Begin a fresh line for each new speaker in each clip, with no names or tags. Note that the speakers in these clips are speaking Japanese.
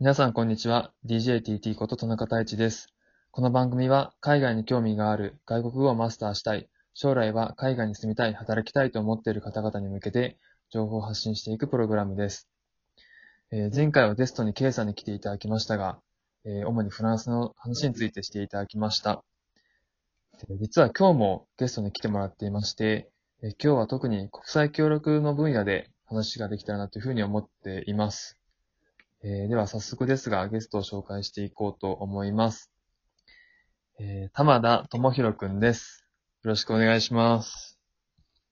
皆さん、こんにちは。DJTT こと田中太一です。この番組は、海外に興味がある、外国語をマスターしたい、将来は海外に住みたい、働きたいと思っている方々に向けて、情報を発信していくプログラムです。えー前回はゲストに K さんに来ていただきましたが、えー主にフランスの話についてしていただきました。実は今日もゲストに来てもらっていまして、えー今日は特に国際協力の分野で話ができたらなというふうに思っています。えーでは早速ですが、ゲストを紹介していこうと思います。えー玉田智弘くんです。よろしくお願いします。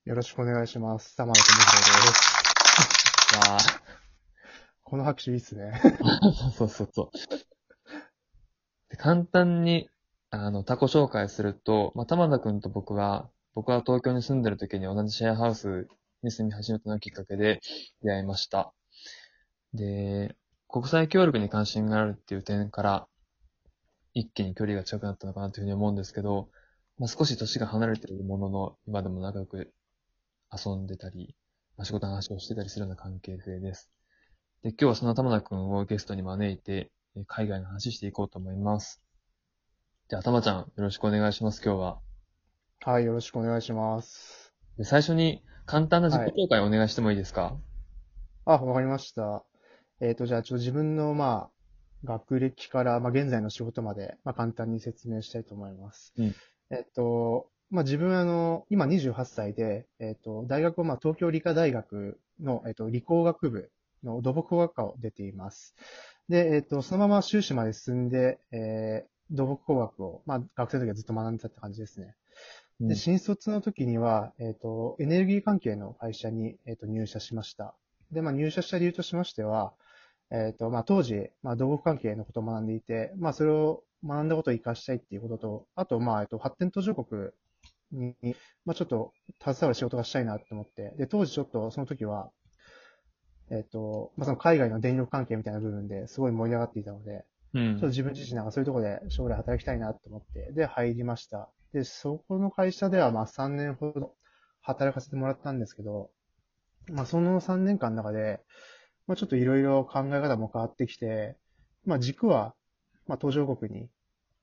よろしくお願いします。玉田智弘です。
わ
この拍手いいっすね。
ー そうそうそう。で簡単に、あの、他己紹介すると、まあ、玉田くんと僕は、僕は東京に住んでる時に同じシェアハウスに住み始めたのがきっかけで出会いました。で、国際協力に関心があるっていう点から、一気に距離が近くなったのかなというふうに思うんですけど、まあ、少し年が離れているものの、今でも仲良く遊んでたり、まあ、仕事の話をしてたりするような関係性です。で、今日はその玉田くんをゲストに招いて、え海外の話していこうと思います。じゃあ、玉ちゃん、よろしくお願いします、今日は。
はい、よろしくお願いします。
で最初に、簡単な自己紹介をお願いしてもいいですか、
あ、わかりました。えっ、と、じゃあ、ちょっと自分の、まあ、学歴から、まあ、現在の仕事まで、まあ、簡単に説明したいと思います。
うん
えっ、と、まあ、自分、あの、今28歳で、えっ、と、大学は、まあ、東京理科大学の、えっ、と、理工学部の土木工学科を出ています。で、えっ、と、そのまま修士まで進んで、えー土木工学を、まあ、学生の時はずっと学んでたって感じですね。
うん
で、新卒の時には、えっ、と、エネルギー関係の会社に、えっ、と、入社しました。で、まあ、入社した理由としましては、えっ、と、まあ、当時、まあ、土木関係のことを学んでいて、まあ、それを学んだことを活かしたいっていうことと、あと、まあ、えっと、発展途上国に、まあ、ちょっと、携わる仕事がしたいなと思って、で、当時ちょっと、その時は、えっ、と、まあ、その海外の電力関係みたいな部分ですごい盛り上がっていたので、
うん
ちょっと自分自身なんかそういうところで将来働きたいなと思って、で、入りました。で、そこの会社ではまあ3年ほど働かせてもらったんですけど、まあその3年間の中で、まあちょっといろいろ考え方も変わってきて、まあ軸は、まあ途上国に、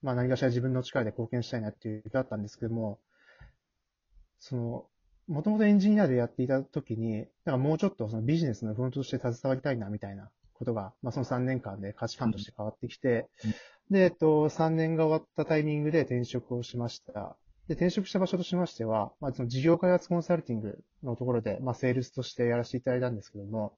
まあ何かしら自分の力で貢献したいなっていうだったんですけども、その、もともとエンジニアでやっていた時に、なんかもうちょっとそのビジネスのフロントとして携わりたいなみたいなことが、まあその3年間で価値観として変わってきて、で、えっと、3年が終わったタイミングで転職をしました。で、転職した場所としましては、まあその事業開発コンサルティングのところで、まあセールスとしてやらせていただいたんですけども、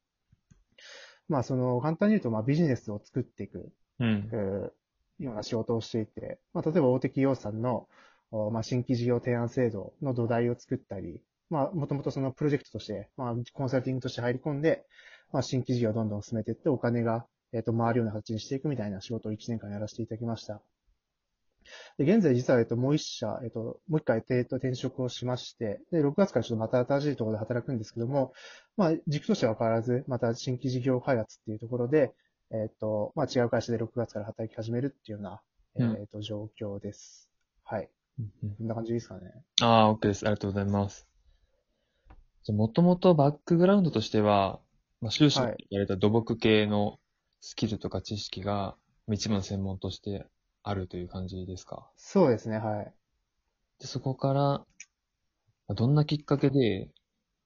まあその、簡単に言うと、まあビジネスを作っていく、
うん
え。ーような仕事をしていて、まあ、例えば大手企業さんの、おまあ、新規事業提案制度の土台を作ったり、まあ、もともとそのプロジェクトとして、まあ、コンサルティングとして入り込んで、まあ、新規事業をどんどん進めていって、お金が、えっ、と、回るような形にしていくみたいな仕事を1年間やらせていただきました。で、現在実は、えっと、もう一社、えっと、もう一回、えっと、転職をしまして、で、6月からちょっとまた新しいところで働くんですけども、まあ、軸としては変わらず、また新規事業開発っていうところで、えっ、と、まあ、違う会社で6月から働き始めるっていうような、えっ、
うん
と、状況です。はい。
うんうん
こんな感じですかね。
ああ、OK です。ありがとうございます。じゃもともとバックグラウンドとしては、まあ、修士
はい
やれた土木系のスキルとか知識が一部の専門としてあるという感じですか？
そうですね、はい。
で、そこから、まあどんなきっかけで、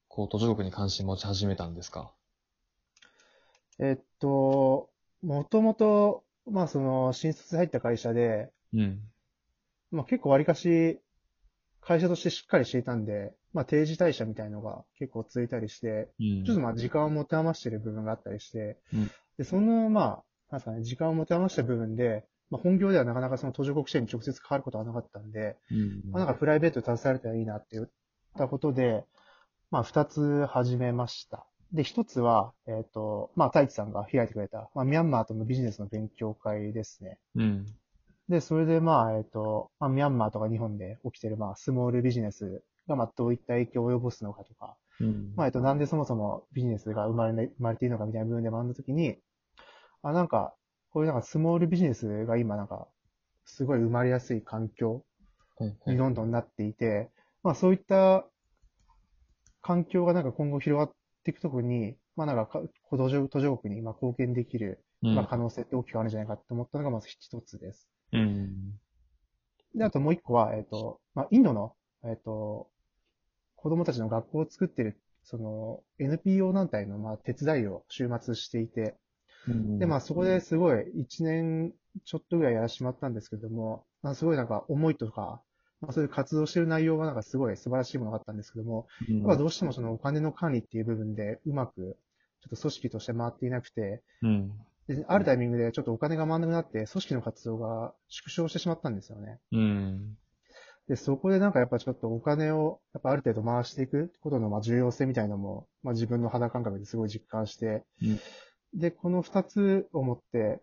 こう、途上国に関心持ち始めたんですか？
えっと、もともと、まあ、その、新卒で入った会社で、
うん。
まあ、結構割かし、会社としてしっかりしていたんで、まあ、定時退社みたいのが結構続いたりして、
うん。
ちょっとまあ時間を持て余してる部分があったりして、
うん
で、そのまあ、なんですかね、時間を持て余した部分で、まあ、本業ではなかなかその途上国支援に直接関わることはなかったんで、
うん。
まあ、なんかプライベートで携われたらいいなって言ったことで、まあ、二つ始めました。で、一つは、えっ、と、まあ、太一さんが開いてくれた、まあ、ミャンマーとのビジネスの勉強会ですね。
うん。
で、それでまあ、えっ、と、まあ、ミャンマーとか日本で起きてる、まあ、スモールビジネスが、まあ、どういった影響を及ぼすのかとか、
うん。
まあ、えっと、なんでそもそもビジネスが生まれ生まれているのかみたいな部分で学んだときに、あ、なんか、こういうなんかスモールビジネスが今なんか、すごい生まれやすい環境にどんどんなっていて、まあそういった環境がなんか今後広がっていくところに、まあなんかか、途上途上国にまあ貢献できる、
うん
まあ可能性って大きくあるんじゃないかと思ったのがまず一つです。
うん。
で、あともう一個は、えっ、と、まあインドの、えっ、と、子供たちの学校を作ってる、その NPO 団体のまあ手伝いを週末していて、
うん
で、まあそこですごい一年ちょっとぐらいやらせてもらったんですけども、まあすごいなんか思いとか、まあそういう活動してる内容はなんかすごい素晴らしいものがあったんですけども、
うん
やっぱどうしてもそのお金の管理っていう部分でうまくちょっと組織として回っていなくて、
うん。
であるタイミングでちょっとお金が回らなくなって、組織の活動が縮小してしまったんですよね。
うん。
で、そこでなんかやっぱちょっとお金をやっぱある程度回していくことのまあ重要性みたいなのも、まあ自分の肌感覚ですごい実感して、
うん
で、この二つをもって、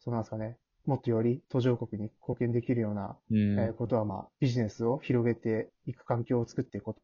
そうなんですかね、もっとより途上国に貢献できるような、
うん。
えーことはまあビジネスを広げていく環境を作っていくこと